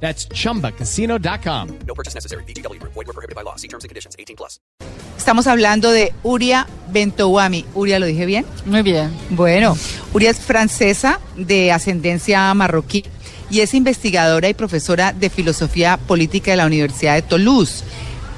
That's chumbacasino.com. No purchase necessary. BGW. Void were prohibited by law. See terms and conditions. 18 plus. Estamos hablando de Uria Bentouami. Uria, ¿lo dije bien? Muy bien. Bueno, Uria es francesa de ascendencia marroquí y es investigadora y profesora de filosofía política de la Universidad de Toulouse.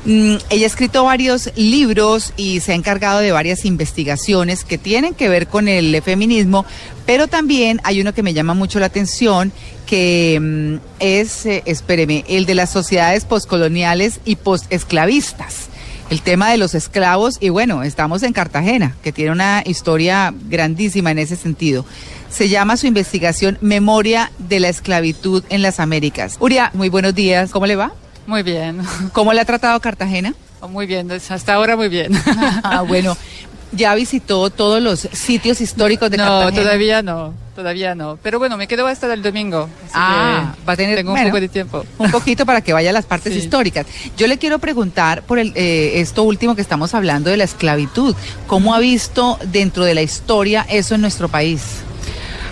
Mm, ella ha escrito varios libros y se ha encargado de varias investigaciones que tienen que ver con el feminismo, pero también hay uno que me llama mucho la atención, que mm, es, eh, espéreme, el de las sociedades postcoloniales y postesclavistas. El tema de los esclavos, y bueno, estamos en Cartagena, que tiene una historia grandísima en ese sentido. Se llama su investigación Memoria de la Esclavitud en las Américas. Uria, muy buenos días, ¿cómo le va? Muy bien. ¿Cómo le ha tratado Cartagena? Muy bien, hasta ahora muy bien. Ah, bueno, ya visitó todos los sitios históricos de no, Cartagena. todavía no, todavía no. Pero bueno, me quedo hasta el domingo. así Ah, que va a tener tengo un bueno, poco de tiempo. Un poquito para que vaya a las partes Sí. históricas. Yo le quiero preguntar por el, eh, esto último que estamos hablando de la esclavitud. ¿Cómo ha visto dentro de la historia eso en nuestro país?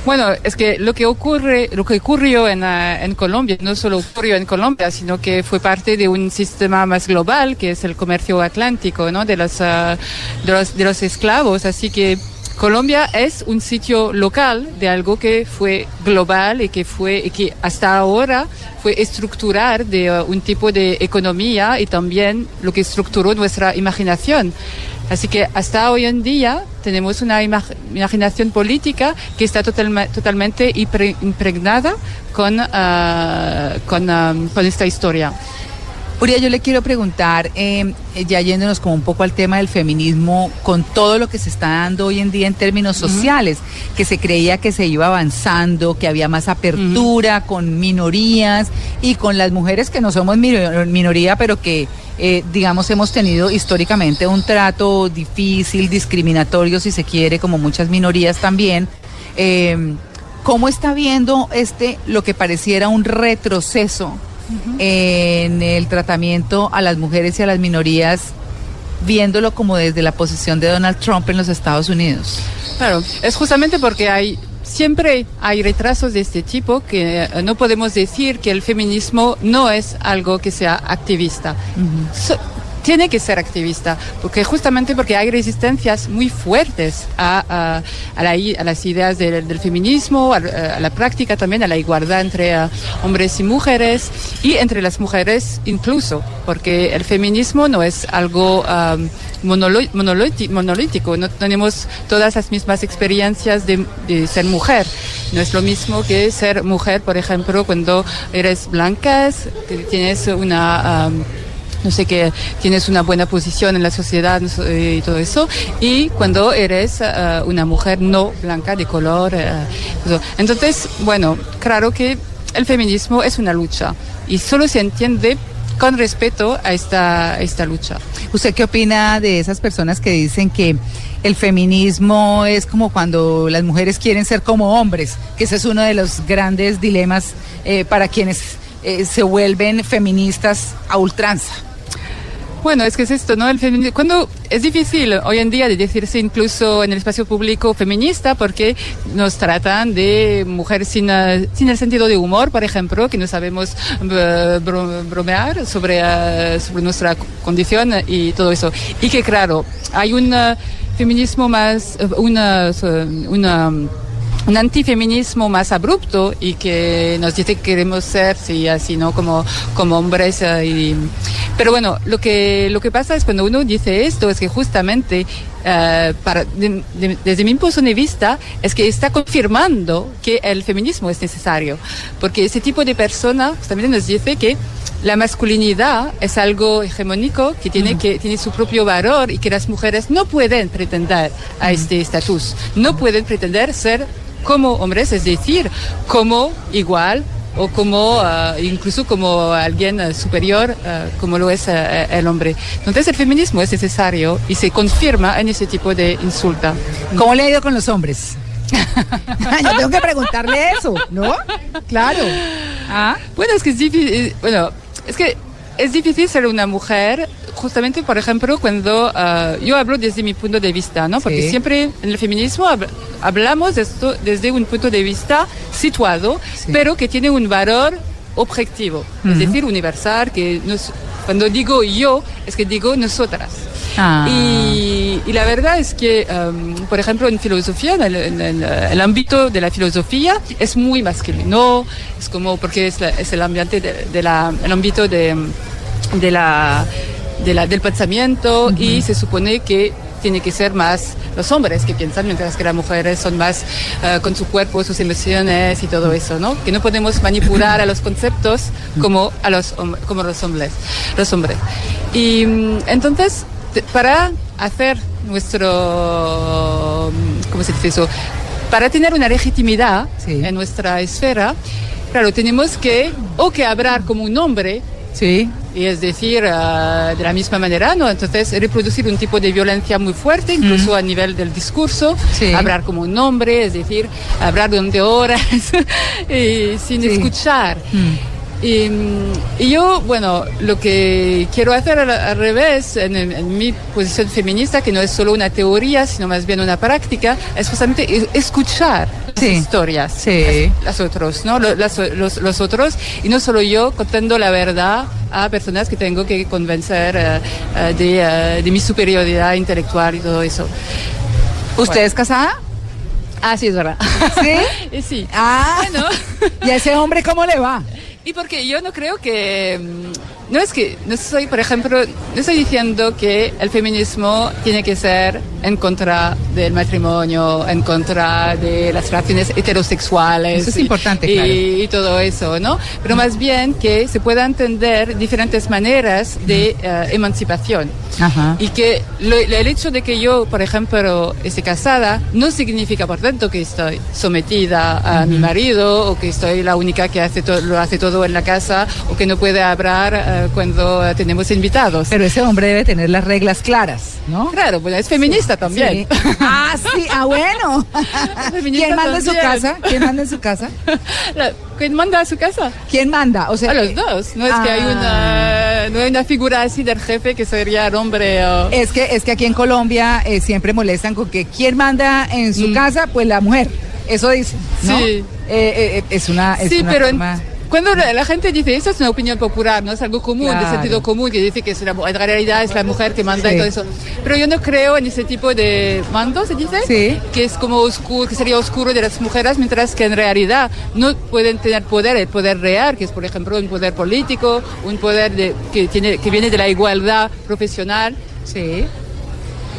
Bueno, es que lo que ocurre, lo que ocurrió en, ah, en Colombia, no solo ocurrió en Colombia, sino que fue parte de un sistema más global, que es el comercio atlántico, ¿no? De los, ah, de los, de los esclavos. Así que Colombia es un sitio local de algo que fue global y que fue, y que hasta ahora fue estructurar de ah, un tipo de economía y también lo que estructuró nuestra imaginación. Así que hasta hoy en día tenemos una ima- imaginación política que está totalme- totalmente impre- impregnada con, ah, con, ah, con esta historia. Uria, yo le quiero preguntar, eh, ya yéndonos como un poco al tema del feminismo, con todo lo que se está dando hoy en día en términos sociales, que se creía que se iba avanzando, que había más apertura con minorías y con las mujeres que no somos mino- minoría, pero que, eh, digamos, hemos tenido históricamente un trato difícil, discriminatorio, si se quiere, como muchas minorías también. Eh, ¿Cómo está viendo este, lo que pareciera un retroceso? En el tratamiento a las mujeres y a las minorías, viéndolo como desde la posición de Donald Trump en los Estados Unidos. Claro, es justamente porque hay siempre hay retrasos de este tipo que eh, no podemos decir que el feminismo no es algo que sea activista. So- tiene que ser activista, porque justamente porque hay resistencias muy fuertes a, la a las ideas del, feminismo, a, la práctica también, a la igualdad entre eh, hombres y mujeres y entre las mujeres incluso, porque el feminismo no es algo um, monolítico, no tenemos todas las mismas experiencias de, ser mujer. No es lo mismo que ser mujer, por ejemplo, cuando eres blanca, tienes una... no sé que tienes una buena posición en la sociedad sé, y todo eso y cuando eres eh, una mujer no blanca de color eh, entonces bueno claro que el feminismo es una lucha y solo se entiende con respeto a esta, esta lucha ¿Usted qué opina de esas personas que dicen que el feminismo es como cuando las mujeres quieren ser como hombres? Que ese es uno de los grandes dilemas eh, para quienes eh, se vuelven feministas a ultranza. Bueno, es que es esto, ¿no? El feminismo, cuando es difícil hoy en día de decirse incluso en el espacio público feminista porque nos tratan de mujeres sin, eh, sin el sentido de humor, por ejemplo, que no sabemos eh, bro- bromear sobre, eh, sobre nuestra condición y todo eso. Y que claro, hay un eh, feminismo más, eh, una, una un antifeminismo más abrupto y que nos dice que queremos ser sí, así no como como hombres eh, y- pero bueno lo que lo que pasa es cuando uno dice esto es que justamente eh, para, de- de- desde mi punto de vista es que está confirmando que el feminismo es necesario. Porque ese tipo de persona también nos dice que la masculinidad es algo hegemónico que tiene, que tiene su propio valor y que las mujeres no pueden pretender a este estatus, no pueden pretender ser como hombres, es decir, como igual o como uh, incluso como alguien uh, superior uh, como lo es el hombre. Entonces el feminismo es necesario y se confirma en ese tipo de insulta. ¿Cómo le ha ido con los hombres? Yo tengo que preguntarle eso, ¿no? Claro. ¿Ah? Bueno, es que es difícil, bueno, es que es difícil ser una mujer, justamente, por ejemplo, cuando uh, yo hablo desde mi punto de vista, ¿no? Porque Sí. siempre en el feminismo hab- hablamos de esto desde un punto de vista situado, Sí. pero que tiene un valor objetivo, es decir, universal, que nos- cuando digo yo, es que digo nosotras. Ah. Y, y la verdad es que, um, por ejemplo, en filosofía, en el, en el, el ámbito de la filosofía, es muy masculino, es como porque es, la- es el ambiente de, de la, el ámbito de, de la, de la- del pensamiento y se supone que tiene que ser más los hombres que piensan, mientras que las mujeres son más eh, con su cuerpo, sus emociones y todo eso, ¿no? Que no podemos manipular a los conceptos como a los, como los hombres. Los hombres. Y mm, entonces, para hacer nuestro, ¿cómo se dice eso? Para tener una legitimidad Sí. en nuestra esfera, claro, tenemos que, o que hablar como un hombre, Sí. y es decir, ah, de la misma manera, ¿no? Entonces, reproducir un tipo de violencia muy fuerte, incluso a nivel del discurso, Sí. hablar como un hombre, es decir, hablar durante horas y sin escuchar. Mm. Y, mm, y yo, bueno, lo que quiero hacer al, al revés, en, en- mi posición feminista, que no es solo una teoría, sino más bien una práctica, es justamente es- escuchar Sí. las historias, Sí. las, las otros, ¿no? Las- los, los otros, y no solo yo contando la verdad a personas que tengo que convencer eh, eh, de, eh, de mi superioridad intelectual y todo eso. ¿Usted es casada? Ah, sí, es verdad. ¿Sí? Sí. Ah, Bueno. ¿Y a ese hombre cómo le va? Y porque yo no creo que... No es que, no soy, por ejemplo, no estoy diciendo que el feminismo tiene que ser en contra del matrimonio, en contra de las relaciones heterosexuales. Eso es y- importante, y, claro. y todo eso, ¿no? Pero más bien que se pueda entender diferentes maneras de eh, emancipación. Ajá. Y que lo- el hecho de que yo, por ejemplo, esté casada, no significa, por tanto, que estoy sometida a mi marido o que estoy la única que hace lo hace todo en la casa o que no puede hablar eh, cuando tenemos invitados. Pero ese hombre debe tener las reglas claras, ¿no? Claro, bueno, es feminista también. Sí. Ah, sí, ah, bueno. Feminista ¿Quién manda en su casa? ¿Quién manda en su casa? La- ¿Quién manda a su casa? ¿Quién manda? O sea, A los eh, dos. No es que hay ah. una, no hay una figura así del jefe que sería el hombre o... Es que, es que aquí en Colombia eh, siempre molestan con que ¿quién manda en su casa? Pues la mujer. Eso dicen, ¿no? Sí. Eh, eh, eh, es una, es sí, una pero en- forma- cuando la, gente dice eso es una opinión popular, no es algo común, de sentido común, que dice que es la, en realidad es la mujer que manda y todo eso. Pero yo no creo en ese tipo de mando, ¿se dice? Sí. Que es como oscuro, que sería oscuro de las mujeres, mientras que en realidad no pueden tener poder, el poder real, que es por ejemplo un poder político, un poder de, que, tiene, que viene de la igualdad profesional. Sí.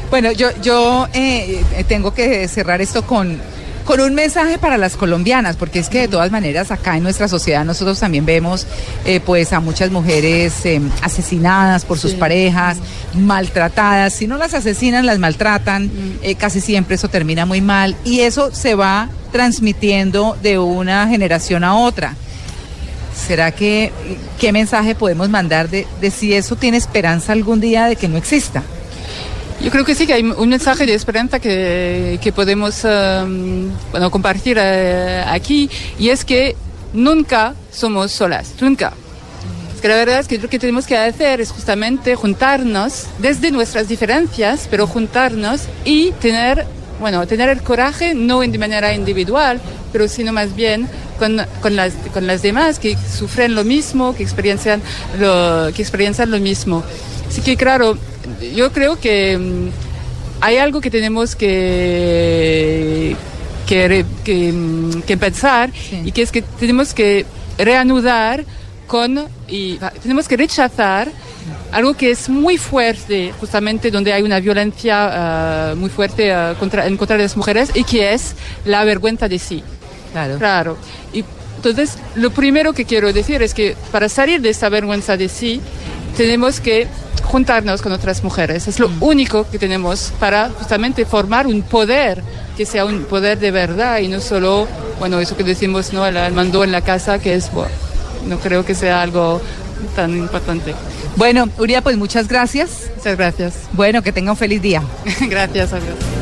Bueno, yo, yo eh, eh, tengo que cerrar esto con, con un mensaje para las colombianas, porque es que de todas maneras acá en nuestra sociedad nosotros también vemos eh, pues a muchas mujeres eh, asesinadas por sus Sí. parejas, maltratadas. Si no las asesinan, las maltratan. Eh, casi siempre eso termina muy mal y eso se va transmitiendo de una generación a otra. ¿Será que qué mensaje podemos mandar de, de si eso tiene esperanza algún día de que no exista? Yo creo que sí, que hay un mensaje de esperanza que, que podemos um, bueno, compartir eh, aquí y es que nunca somos solas, nunca. Es que la verdad es que lo que tenemos que hacer es justamente juntarnos desde nuestras diferencias, pero juntarnos y tener, bueno, tener el coraje no de manera individual, pero sino más bien con, con, las, con las demás que sufren lo mismo, que experiencian lo, que experiencian lo mismo. Así que claro, yo creo que mm, hay algo que tenemos que, que, re- que, mm, que pensar Sí. y que es que tenemos que reanudar con y tenemos que rechazar algo que es muy fuerte, justamente donde hay una violencia ah, muy fuerte ah, contra, en contra de las mujeres y que es la vergüenza de sí. Claro. Claro. Y entonces, lo primero que quiero decir es que para salir de esa vergüenza de sí, tenemos que juntarnos con otras mujeres. Es lo único que tenemos para justamente formar un poder que sea un poder de verdad y no solo, bueno, eso que decimos, ¿no? El mando en la casa, que es, bueno, no creo que sea algo tan importante. Bueno, Uria, pues muchas gracias. Muchas gracias. Bueno, que tenga un feliz día. gracias, adiós.